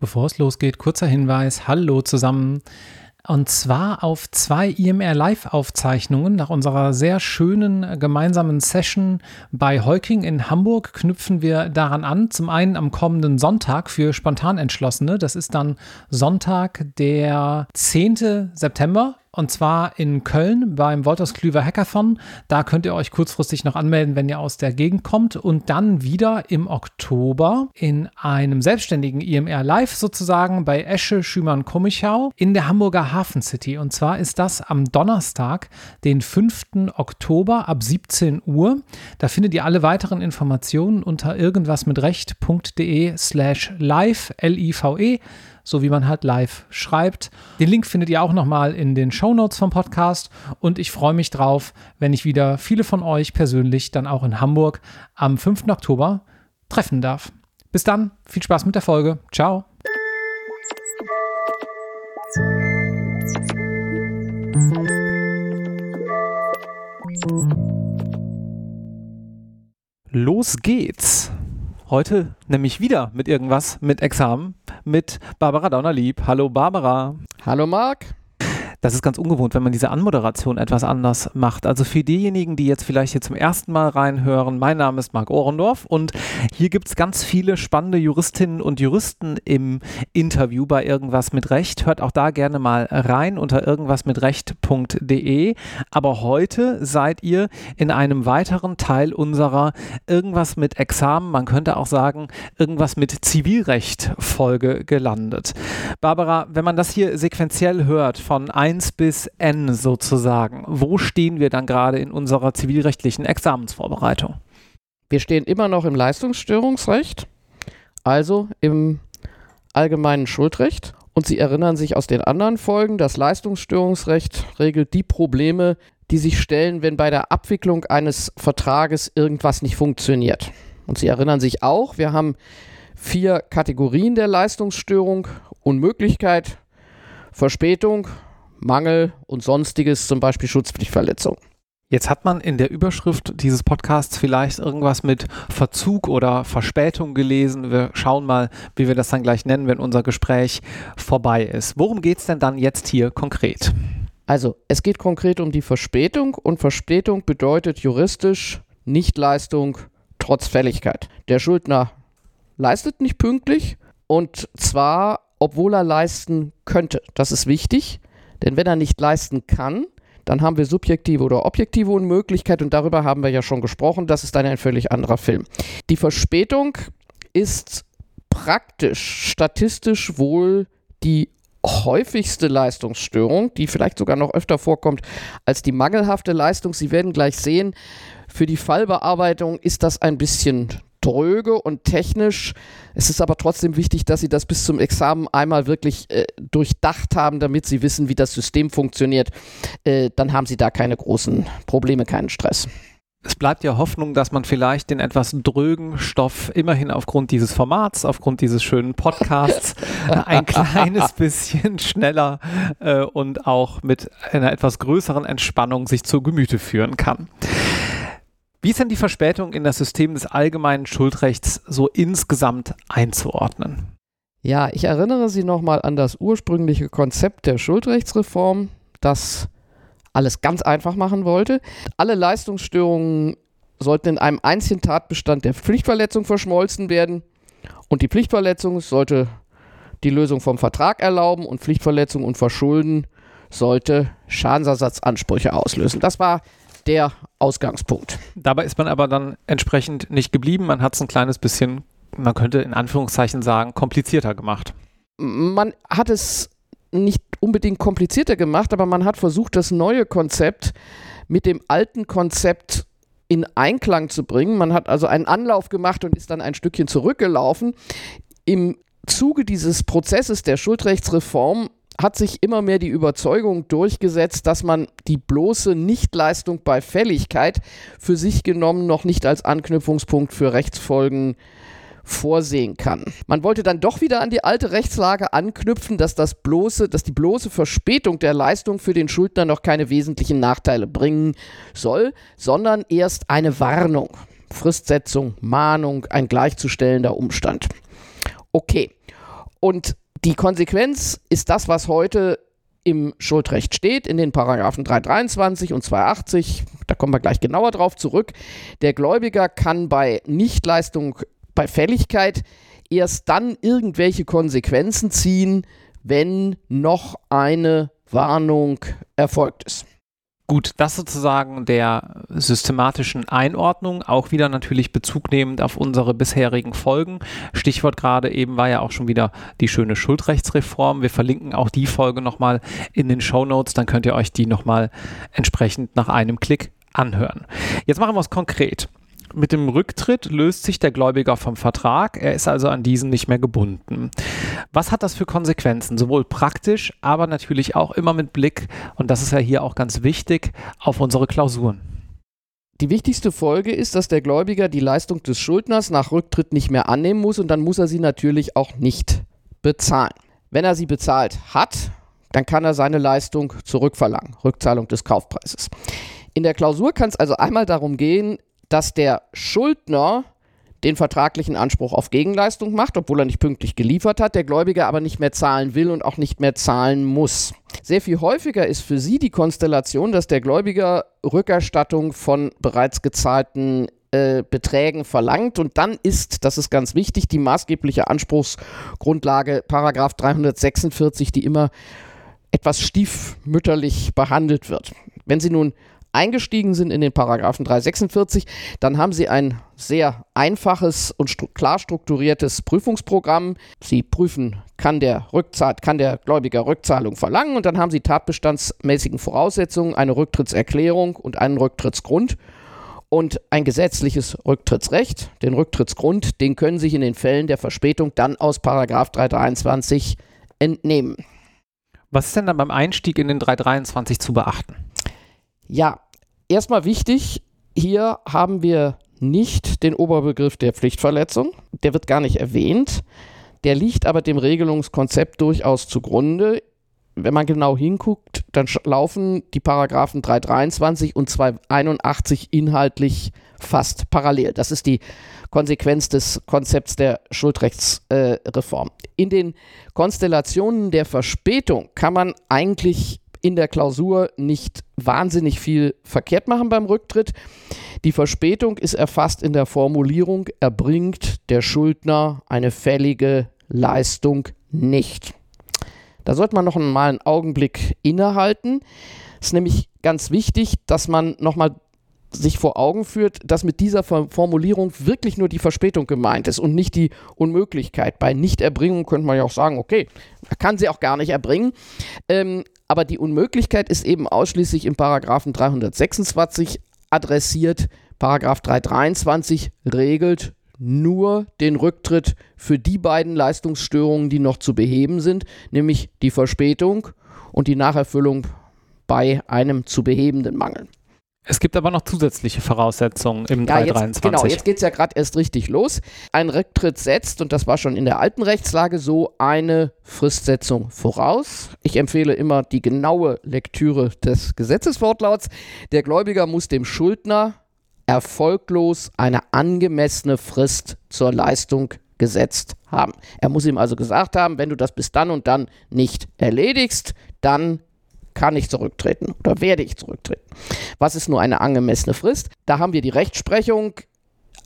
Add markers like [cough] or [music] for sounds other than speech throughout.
Bevor es losgeht, kurzer Hinweis. Hallo zusammen. Und zwar auf zwei IMR Live-Aufzeichnungen nach unserer sehr schönen gemeinsamen Session bei Heuking in Hamburg knüpfen wir daran an. Zum einen am kommenden Sonntag für Spontanentschlossene. Das ist dann Sonntag, der 10. September und zwar in Köln beim Woltersklüver Hackathon. Da könnt ihr euch kurzfristig noch anmelden, wenn ihr aus der Gegend kommt. Und dann wieder im Oktober in einem selbstständigen IMR Live sozusagen bei Esche Schümann Kommichau in der Hamburger Hafen City. Und zwar ist das am Donnerstag, den 5. Oktober ab 17 Uhr. Da findet ihr alle weiteren Informationen unter irgendwasmitrecht.de slash live, L-I-V-E so wie man halt live schreibt. Den Link findet ihr auch nochmal in den Show Notes vom Podcast und ich freue mich drauf, wenn ich wieder viele von euch persönlich dann auch in Hamburg am 5. Oktober treffen darf. Bis dann, viel Spaß mit der Folge. Ciao. Los geht's. Heute nämlich wieder mit irgendwas mit Examen mit Barbara Daunerlieb. Hallo Barbara. Hallo Marc. Das ist ganz ungewohnt, wenn man diese Anmoderation etwas anders macht. Also für diejenigen, die jetzt vielleicht hier zum ersten Mal reinhören, mein Name ist Marc Ohrendorf und hier gibt es ganz viele spannende Juristinnen und Juristen im Interview bei Irgendwas mit Recht. Hört auch da gerne mal rein unter irgendwasmitrecht.de. Aber heute seid ihr in einem weiteren Teil unserer Irgendwas mit Examen, man könnte auch sagen, irgendwas mit Zivilrecht Folge gelandet. Barbara, wenn man das hier sequenziell hört von 1 1 bis N sozusagen. Wo stehen wir dann gerade in unserer zivilrechtlichen Examensvorbereitung? Wir stehen immer noch im Leistungsstörungsrecht, also im allgemeinen Schuldrecht. Und Sie erinnern sich aus den anderen Folgen, das Leistungsstörungsrecht regelt die Probleme, die sich stellen, wenn bei der Abwicklung eines Vertrages irgendwas nicht funktioniert. Und Sie erinnern sich auch, wir haben vier Kategorien der Leistungsstörung. Unmöglichkeit, Verspätung, Mangel und sonstiges, zum Beispiel Schutzpflichtverletzung. Jetzt hat man in der Überschrift dieses Podcasts vielleicht irgendwas mit Verzug oder Verspätung gelesen. Wir schauen mal, wie wir das dann gleich nennen, wenn unser Gespräch vorbei ist. Worum geht es denn dann jetzt hier konkret? Also, es geht konkret um die Verspätung und Verspätung bedeutet juristisch Nichtleistung trotz Fälligkeit. Der Schuldner leistet nicht pünktlich und zwar, obwohl er leisten könnte. Das ist wichtig. Denn wenn er nicht leisten kann, dann haben wir subjektive oder objektive Unmöglichkeit und darüber haben wir ja schon gesprochen. Das ist dann ein völlig anderer Film. Die Verspätung ist praktisch, statistisch wohl die häufigste Leistungsstörung, die vielleicht sogar noch öfter vorkommt als die mangelhafte Leistung. Sie werden gleich sehen, für die Fallbearbeitung ist das ein bisschen dröge und technisch. Es ist aber trotzdem wichtig, dass Sie das bis zum Examen einmal wirklich äh, durchdacht haben, damit Sie wissen, wie das System funktioniert. Äh, dann haben Sie da keine großen Probleme, keinen Stress. Es bleibt ja Hoffnung, dass man vielleicht den etwas drögen Stoff immerhin aufgrund dieses Formats, aufgrund dieses schönen Podcasts [laughs] ein kleines bisschen schneller äh, und auch mit einer etwas größeren Entspannung sich zu Gemüte führen kann. Wie ist denn die Verspätung in das System des allgemeinen Schuldrechts so insgesamt einzuordnen? Ja, ich erinnere Sie nochmal an das ursprüngliche Konzept der Schuldrechtsreform, das alles ganz einfach machen wollte. Alle Leistungsstörungen sollten in einem einzigen Tatbestand der Pflichtverletzung verschmolzen werden und die Pflichtverletzung sollte die Lösung vom Vertrag erlauben und Pflichtverletzung und Verschulden sollte Schadensersatzansprüche auslösen. Das war der Ausgangspunkt. Dabei ist man aber dann entsprechend nicht geblieben. Man hat es ein kleines bisschen, man könnte in Anführungszeichen sagen, komplizierter gemacht. Man hat es nicht unbedingt komplizierter gemacht, aber man hat versucht, das neue Konzept mit dem alten Konzept in Einklang zu bringen. Man hat also einen Anlauf gemacht und ist dann ein Stückchen zurückgelaufen. Im Zuge dieses Prozesses der Schuldrechtsreform hat sich immer mehr die Überzeugung durchgesetzt, dass man die bloße Nichtleistung bei Fälligkeit für sich genommen noch nicht als Anknüpfungspunkt für Rechtsfolgen vorsehen kann. Man wollte dann doch wieder an die alte Rechtslage anknüpfen, dass das bloße, dass die bloße Verspätung der Leistung für den Schuldner noch keine wesentlichen Nachteile bringen soll, sondern erst eine Warnung, Fristsetzung, Mahnung, ein gleichzustellender Umstand. Okay. Und die Konsequenz ist das, was heute im Schuldrecht steht, in den Paragraphen 323 und 280. Da kommen wir gleich genauer drauf zurück. Der Gläubiger kann bei Nichtleistung, bei Fälligkeit erst dann irgendwelche Konsequenzen ziehen, wenn noch eine Warnung erfolgt ist. Gut, das sozusagen der systematischen Einordnung, auch wieder natürlich bezugnehmend auf unsere bisherigen Folgen. Stichwort gerade eben war ja auch schon wieder die schöne Schuldrechtsreform. Wir verlinken auch die Folge nochmal in den Show Notes, dann könnt ihr euch die nochmal entsprechend nach einem Klick anhören. Jetzt machen wir es konkret. Mit dem Rücktritt löst sich der Gläubiger vom Vertrag, er ist also an diesen nicht mehr gebunden. Was hat das für Konsequenzen? Sowohl praktisch, aber natürlich auch immer mit Blick, und das ist ja hier auch ganz wichtig, auf unsere Klausuren. Die wichtigste Folge ist, dass der Gläubiger die Leistung des Schuldners nach Rücktritt nicht mehr annehmen muss und dann muss er sie natürlich auch nicht bezahlen. Wenn er sie bezahlt hat, dann kann er seine Leistung zurückverlangen, Rückzahlung des Kaufpreises. In der Klausur kann es also einmal darum gehen, dass der Schuldner den vertraglichen Anspruch auf Gegenleistung macht, obwohl er nicht pünktlich geliefert hat, der Gläubiger aber nicht mehr zahlen will und auch nicht mehr zahlen muss. Sehr viel häufiger ist für Sie die Konstellation, dass der Gläubiger Rückerstattung von bereits gezahlten äh, Beträgen verlangt und dann ist, das ist ganz wichtig, die maßgebliche Anspruchsgrundlage Paragraph 346, die immer etwas stiefmütterlich behandelt wird. Wenn Sie nun eingestiegen sind in den Paragraphen 346, dann haben Sie ein sehr einfaches und stru klar strukturiertes Prüfungsprogramm. Sie prüfen, kann der, Rückzahl kann der Gläubiger Rückzahlung verlangen und dann haben Sie tatbestandsmäßigen Voraussetzungen, eine Rücktrittserklärung und einen Rücktrittsgrund und ein gesetzliches Rücktrittsrecht. Den Rücktrittsgrund, den können Sie sich in den Fällen der Verspätung dann aus Paragraph 323 entnehmen. Was ist denn dann beim Einstieg in den 323 zu beachten? Ja, erstmal wichtig, hier haben wir nicht den Oberbegriff der Pflichtverletzung. Der wird gar nicht erwähnt. Der liegt aber dem Regelungskonzept durchaus zugrunde. Wenn man genau hinguckt, dann laufen die Paragraphen 323 und 281 inhaltlich fast parallel. Das ist die Konsequenz des Konzepts der Schuldrechtsreform. Äh, In den Konstellationen der Verspätung kann man eigentlich in der Klausur nicht wahnsinnig viel verkehrt machen beim Rücktritt. Die Verspätung ist erfasst in der Formulierung, erbringt der Schuldner eine fällige Leistung nicht. Da sollte man noch mal einen Augenblick innehalten. Es ist nämlich ganz wichtig, dass man nochmal sich vor Augen führt, dass mit dieser Formulierung wirklich nur die Verspätung gemeint ist und nicht die Unmöglichkeit. Bei Nichterbringung könnte man ja auch sagen, okay, kann sie auch gar nicht erbringen. Ähm, aber die Unmöglichkeit ist eben ausschließlich im Paragraphen 326 adressiert. Paragraph 323 regelt nur den Rücktritt für die beiden Leistungsstörungen, die noch zu beheben sind, nämlich die Verspätung und die Nacherfüllung bei einem zu behebenden Mangel. Es gibt aber noch zusätzliche Voraussetzungen im ja, 323. Jetzt, genau, jetzt geht es ja gerade erst richtig los. Ein Rücktritt setzt, und das war schon in der alten Rechtslage so, eine Fristsetzung voraus. Ich empfehle immer die genaue Lektüre des Gesetzeswortlauts. Der Gläubiger muss dem Schuldner erfolglos eine angemessene Frist zur Leistung gesetzt haben. Er muss ihm also gesagt haben, wenn du das bis dann und dann nicht erledigst, dann kann ich zurücktreten oder werde ich zurücktreten. Was ist nur eine angemessene Frist? Da haben wir die Rechtsprechung.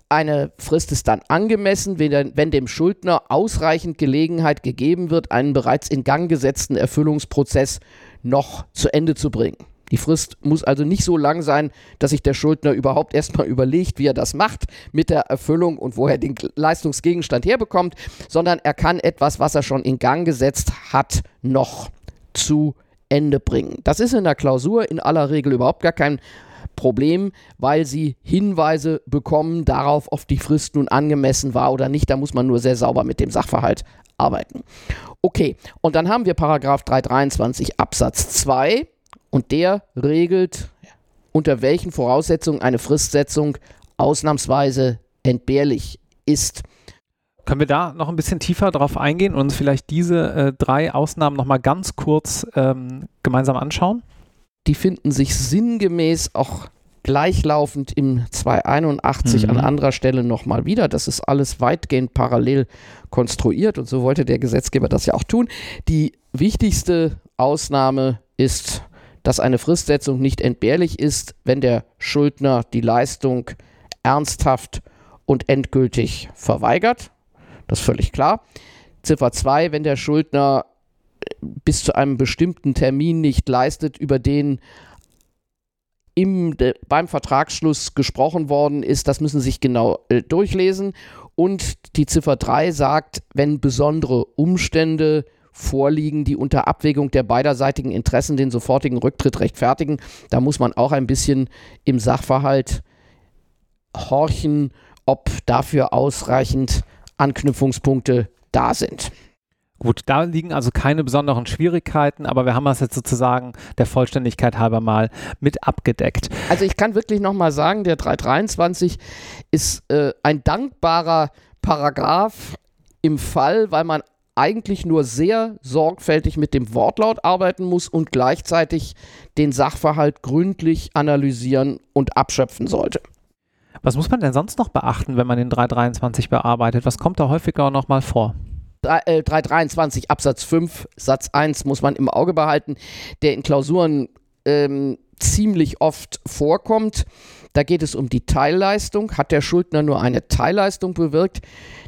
Eine Frist ist dann angemessen, wenn, dem Schuldner ausreichend Gelegenheit gegeben wird, einen bereits in Gang gesetzten Erfüllungsprozess noch zu Ende zu bringen. Die Frist muss also nicht so lang sein, dass sich der Schuldner überhaupt erstmal [laughs] überlegt, wie er das macht mit der Erfüllung und wo er den Leistungsgegenstand herbekommt, sondern er kann etwas, was er schon in Gang gesetzt hat, noch zu Ende bringen. Das ist in der Klausur in aller Regel überhaupt gar kein Problem, weil sie Hinweise bekommen darauf, ob die Frist nun angemessen war oder nicht. Da muss man nur sehr sauber mit dem Sachverhalt arbeiten. Okay, und dann haben wir Paragraph 323 Absatz 2 und der regelt, unter welchen Voraussetzungen eine Fristsetzung ausnahmsweise entbehrlich ist. Können wir da noch ein bisschen tiefer drauf eingehen und uns vielleicht diese äh, drei Ausnahmen nochmal ganz kurz ähm, gemeinsam anschauen? Die finden sich sinngemäß auch gleichlaufend im 281 Mhm. an anderer Stelle nochmal wieder. Das ist alles weitgehend parallel konstruiert und so wollte der Gesetzgeber das ja auch tun. Die wichtigste Ausnahme ist, dass eine Fristsetzung nicht entbehrlich ist, wenn der Schuldner die Leistung ernsthaft und endgültig verweigert. Das ist völlig klar. Ziffer 2, wenn der Schuldner äh, bis zu einem bestimmten Termin nicht leistet, über den im, de, beim Vertragsschluss gesprochen worden ist, das müssen Sie sich genau äh, durchlesen. Und die Ziffer 3 sagt, wenn besondere Umstände vorliegen, die unter Abwägung der beiderseitigen Interessen den sofortigen Rücktritt rechtfertigen, da muss man auch ein bisschen im Sachverhalt horchen, ob dafür ausreichend Anknüpfungspunkte da sind. Gut, da liegen also keine besonderen Schwierigkeiten, aber wir haben das jetzt sozusagen der Vollständigkeit halber mal mit abgedeckt. Also ich kann wirklich nochmal sagen, der 323 ist äh, ein dankbarer Paragraph im Fall, weil man eigentlich nur sehr sorgfältig mit dem Wortlaut arbeiten muss und gleichzeitig den Sachverhalt gründlich analysieren und abschöpfen sollte. Was muss man denn sonst noch beachten, wenn man den 323 bearbeitet? Was kommt da häufiger nochmal vor? 3, äh, 323 Absatz 5 Satz 1 muss man im Auge behalten, der in Klausuren ähm, ziemlich oft vorkommt. Da geht es um die Teilleistung. Hat der Schuldner nur eine Teilleistung bewirkt,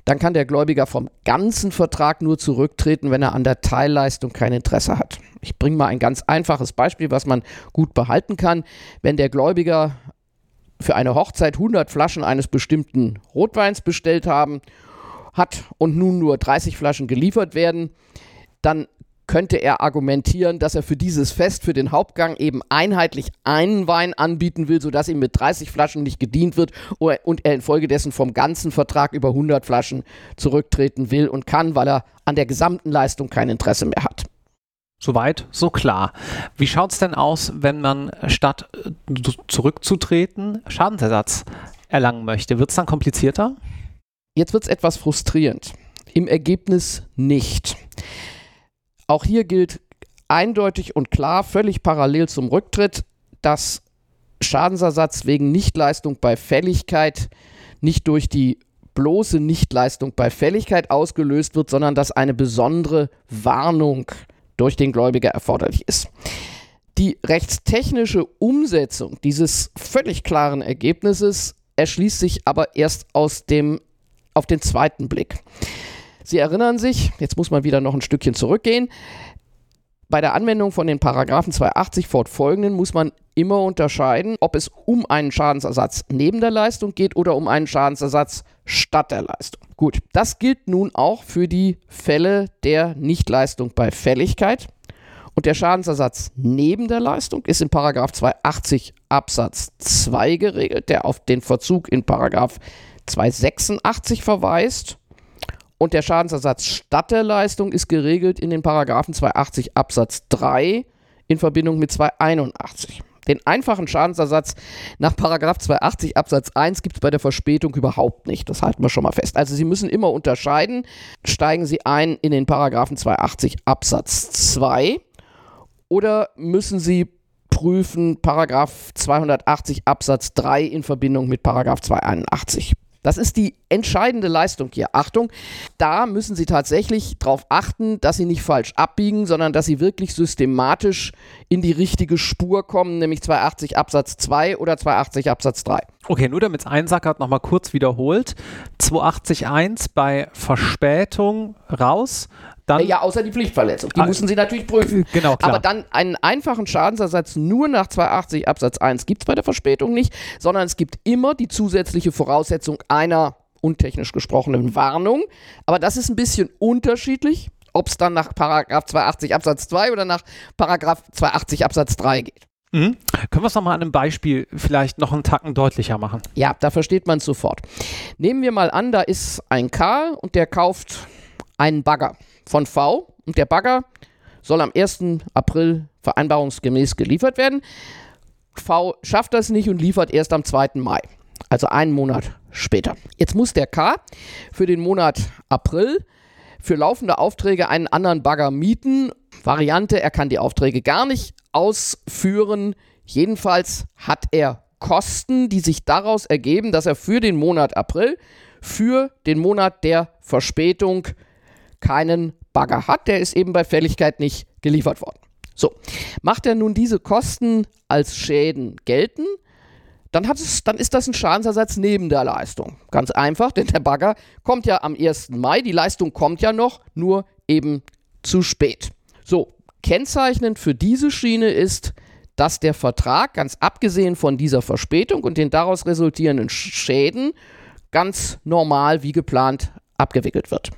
dann kann der Gläubiger vom ganzen Vertrag nur zurücktreten, wenn er an der Teilleistung kein Interesse hat. Ich bringe mal ein ganz einfaches Beispiel, was man gut behalten kann. Wenn der Gläubiger für eine Hochzeit 100 Flaschen eines bestimmten Rotweins bestellt haben hat und nun nur 30 Flaschen geliefert werden, dann könnte er argumentieren, dass er für dieses Fest, für den Hauptgang eben einheitlich einen Wein anbieten will, sodass ihm mit 30 Flaschen nicht gedient wird und er infolgedessen vom ganzen Vertrag über 100 Flaschen zurücktreten will und kann, weil er an der gesamten Leistung kein Interesse mehr hat. Soweit, so klar. Wie schaut es denn aus, wenn man statt äh, zurückzutreten Schadensersatz erlangen möchte? Wird es dann komplizierter? Jetzt wird es etwas frustrierend. Im Ergebnis nicht. Auch hier gilt eindeutig und klar, völlig parallel zum Rücktritt, dass Schadensersatz wegen Nichtleistung bei Fälligkeit nicht durch die bloße Nichtleistung bei Fälligkeit ausgelöst wird, sondern dass eine besondere Warnung durch den Gläubiger erforderlich ist. Die rechtstechnische Umsetzung dieses völlig klaren Ergebnisses erschließt sich aber erst aus dem auf den zweiten Blick. Sie erinnern sich, jetzt muss man wieder noch ein Stückchen zurückgehen. Bei der Anwendung von den Paragraphen 280 fortfolgenden muss man immer unterscheiden, ob es um einen Schadensersatz neben der Leistung geht oder um einen Schadensersatz statt der Leistung. Gut, das gilt nun auch für die Fälle der Nichtleistung bei Fälligkeit. Und der Schadensersatz neben der Leistung ist in Paragraph 280 Absatz 2 geregelt, der auf den Verzug in Paragraph 286 verweist. Und der Schadensersatz statt der Leistung ist geregelt in den Paragraphen 280 Absatz 3 in Verbindung mit 281. Den einfachen Schadensersatz nach Paragraph 280 Absatz 1 gibt es bei der Verspätung überhaupt nicht. Das halten wir schon mal fest. Also Sie müssen immer unterscheiden. Steigen Sie ein in den Paragraphen 280 Absatz 2 oder müssen Sie prüfen Paragraph 280 Absatz 3 in Verbindung mit Paragraph 281. Das ist die entscheidende Leistung hier. Achtung, da müssen Sie tatsächlich darauf achten, dass Sie nicht falsch abbiegen, sondern dass Sie wirklich systematisch in die richtige Spur kommen, nämlich 280 Absatz 2 oder 280 Absatz 3. Okay, nur damit es einsackert, nochmal kurz wiederholt. 280.1 bei Verspätung raus. Dann, ja, außer die Pflichtverletzung. Die Ah, müssen Sie natürlich prüfen. Genau, klar. Aber dann einen einfachen Schadensersatz nur nach 280 Absatz 1 gibt es bei der Verspätung nicht, sondern es gibt immer die zusätzliche Voraussetzung einer untechnisch gesprochenen Warnung. Aber das ist ein bisschen unterschiedlich, ob es dann nach Paragraph 280 Absatz 2 oder nach Paragraph 280 Absatz 3 geht. Mhm. Können wir es nochmal an einem Beispiel vielleicht noch einen Tacken deutlicher machen? Ja, da versteht man es sofort. Nehmen wir mal an, da ist ein K und der kauft einen Bagger von V und der Bagger soll am 1. April vereinbarungsgemäß geliefert werden. V schafft das nicht und liefert erst am 2. Mai, also einen Monat später. Jetzt muss der K für den Monat April für laufende Aufträge einen anderen Bagger mieten. Variante, er kann die Aufträge gar nicht ausführen. Jedenfalls hat er Kosten, die sich daraus ergeben, dass er für den Monat April, für den Monat der Verspätung keinen Bagger hat. Der ist eben bei Fälligkeit nicht geliefert worden. So, macht er nun diese Kosten als Schäden gelten, dann, es, dann, ist das ein Schadensersatz neben der Leistung. Ganz einfach, denn der Bagger kommt ja am 1. Mai, die Leistung kommt ja noch, nur eben zu spät. So, kennzeichnend für diese Schiene ist, dass der Vertrag, ganz abgesehen von dieser Verspätung und den daraus resultierenden Schäden, ganz normal wie geplant abgewickelt wird.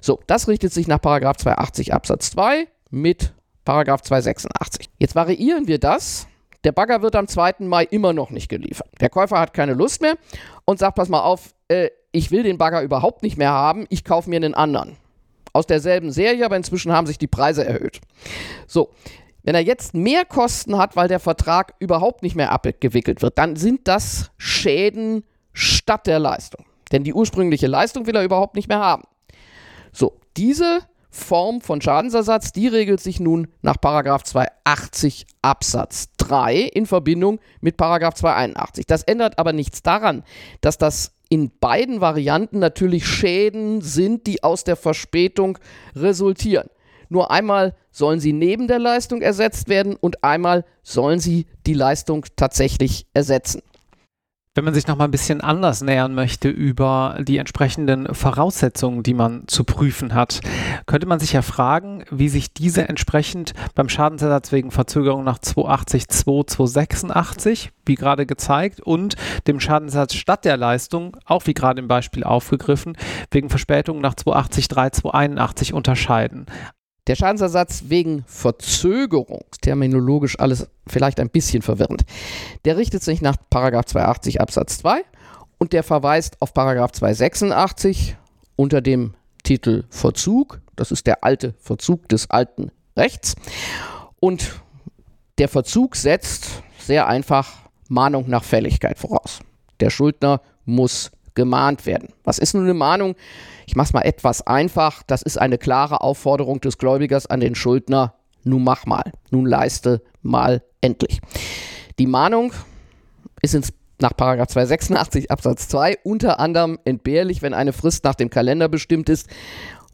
So, das richtet sich nach 280 Absatz 2 mit 286. Jetzt variieren wir das. Der Bagger wird am 2. Mai immer noch nicht geliefert. Der Käufer hat keine Lust mehr und sagt, pass mal auf, äh, ich will den Bagger überhaupt nicht mehr haben, ich kaufe mir einen anderen. Aus derselben Serie, aber inzwischen haben sich die Preise erhöht. So, wenn er jetzt mehr Kosten hat, weil der Vertrag überhaupt nicht mehr abgewickelt wird, dann sind das Schäden statt der Leistung. Denn die ursprüngliche Leistung will er überhaupt nicht mehr haben. So, diese Form von Schadensersatz, die regelt sich nun nach 280 Absatz 3 in Verbindung mit 281. Das ändert aber nichts daran, dass das in beiden Varianten natürlich Schäden sind, die aus der Verspätung resultieren. Nur einmal sollen sie neben der Leistung ersetzt werden und einmal sollen sie die Leistung tatsächlich ersetzen. Wenn man sich noch mal ein bisschen anders nähern möchte über die entsprechenden Voraussetzungen, die man zu prüfen hat, könnte man sich ja fragen, wie sich diese entsprechend beim Schadensersatz wegen Verzögerung nach 280 286, wie gerade gezeigt, und dem Schadensersatz statt der Leistung, auch wie gerade im Beispiel aufgegriffen, wegen Verspätung nach 280 281 unterscheiden. Der Schadensersatz wegen Verzögerung, terminologisch alles vielleicht ein bisschen verwirrend, der richtet sich nach 280 Absatz 2 und der verweist auf 286 unter dem Titel Verzug. Das ist der alte Verzug des alten Rechts. Und der Verzug setzt sehr einfach Mahnung nach Fälligkeit voraus. Der Schuldner muss gemahnt werden. Was ist nun eine Mahnung? Ich mache es mal etwas einfach. Das ist eine klare Aufforderung des Gläubigers an den Schuldner. Nun mach mal. Nun leiste mal endlich. Die Mahnung ist ins nach 286 Absatz 2 unter anderem entbehrlich, wenn eine Frist nach dem Kalender bestimmt ist.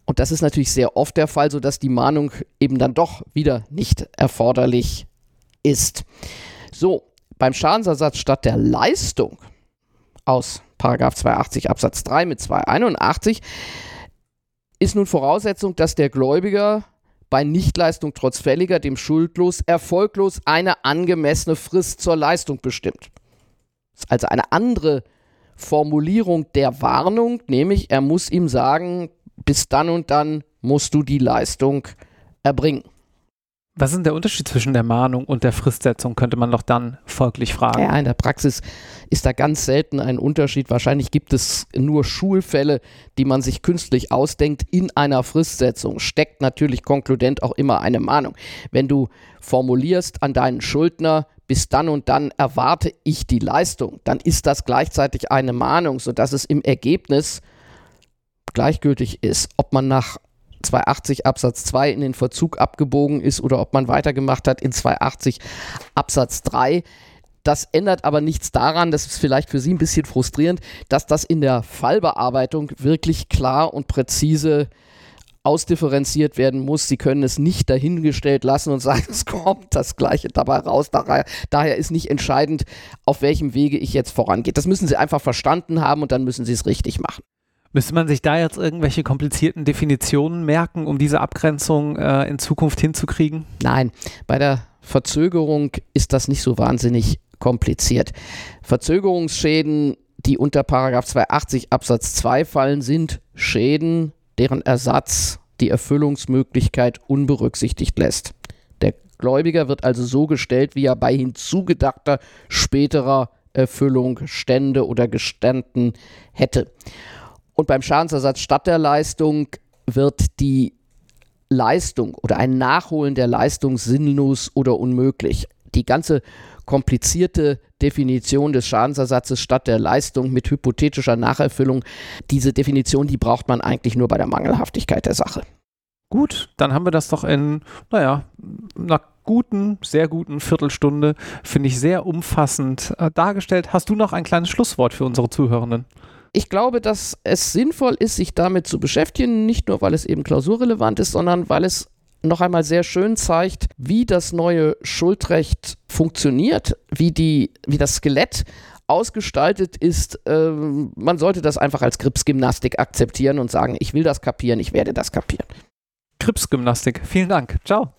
Und das ist natürlich sehr oft der Fall, sodass die Mahnung eben dann doch wieder nicht erforderlich ist. So, beim Schadensersatz statt der Leistung aus 280 Absatz 3 mit 281 ist nun Voraussetzung, dass der Gläubiger bei Nichtleistung trotz fälliger dem schuldlos erfolglos eine angemessene Frist zur Leistung bestimmt. Das ist also eine andere Formulierung der Warnung, nämlich er muss ihm sagen, bis dann und dann musst du die Leistung erbringen. Was ist denn der Unterschied zwischen der Mahnung und der Fristsetzung, könnte man doch dann folglich fragen. Ja, in der Praxis ist da ganz selten ein Unterschied. Wahrscheinlich gibt es nur Schulfälle, die man sich künstlich ausdenkt. In einer Fristsetzung steckt natürlich konkludent auch immer eine Mahnung. Wenn du formulierst an deinen Schuldner, bis dann und dann erwarte ich die Leistung, dann ist das gleichzeitig eine Mahnung, sodass es im Ergebnis gleichgültig ist, ob man nach 280 Absatz 2 in den Verzug abgebogen ist oder ob man weitergemacht hat in 280 Absatz 3. Das ändert aber nichts daran, das ist vielleicht für Sie ein bisschen frustrierend, dass das in der Fallbearbeitung wirklich klar und präzise ausdifferenziert werden muss. Sie können es nicht dahingestellt lassen und sagen, [laughs] es kommt das Gleiche dabei raus. Daher, ist nicht entscheidend, auf welchem Wege ich jetzt vorangehe. Das müssen Sie einfach verstanden haben und dann müssen Sie es richtig machen. Müsste man sich da jetzt irgendwelche komplizierten Definitionen merken, um diese Abgrenzung äh, in Zukunft hinzukriegen? Nein, bei der Verzögerung ist das nicht so wahnsinnig kompliziert. Verzögerungsschäden, die unter 280 Absatz 2 fallen, sind Schäden, deren Ersatz die Erfüllungsmöglichkeit unberücksichtigt lässt. Der Gläubiger wird also so gestellt, wie er bei hinzugedachter späterer Erfüllung Stände oder gestanden hätte. Und beim Schadensersatz statt der Leistung wird die Leistung oder ein Nachholen der Leistung sinnlos oder unmöglich. Die ganze komplizierte Definition des Schadensersatzes statt der Leistung mit hypothetischer Nacherfüllung, diese Definition, die braucht man eigentlich nur bei der Mangelhaftigkeit der Sache. Gut, dann haben wir das doch in, naja, einer guten, sehr guten Viertelstunde, finde ich sehr umfassend äh, dargestellt. Hast du noch ein kleines Schlusswort für unsere Zuhörenden? Ich glaube, dass es sinnvoll ist, sich damit zu beschäftigen, nicht nur weil es eben klausurrelevant ist, sondern weil es noch einmal sehr schön zeigt, wie das neue Schuldrecht funktioniert, wie, die, wie das Skelett ausgestaltet ist. Ähm, man sollte das einfach als Gripsgymnastik akzeptieren und sagen, ich will das kapieren, ich werde das kapieren. Gripsgymnastik. Vielen Dank. Ciao.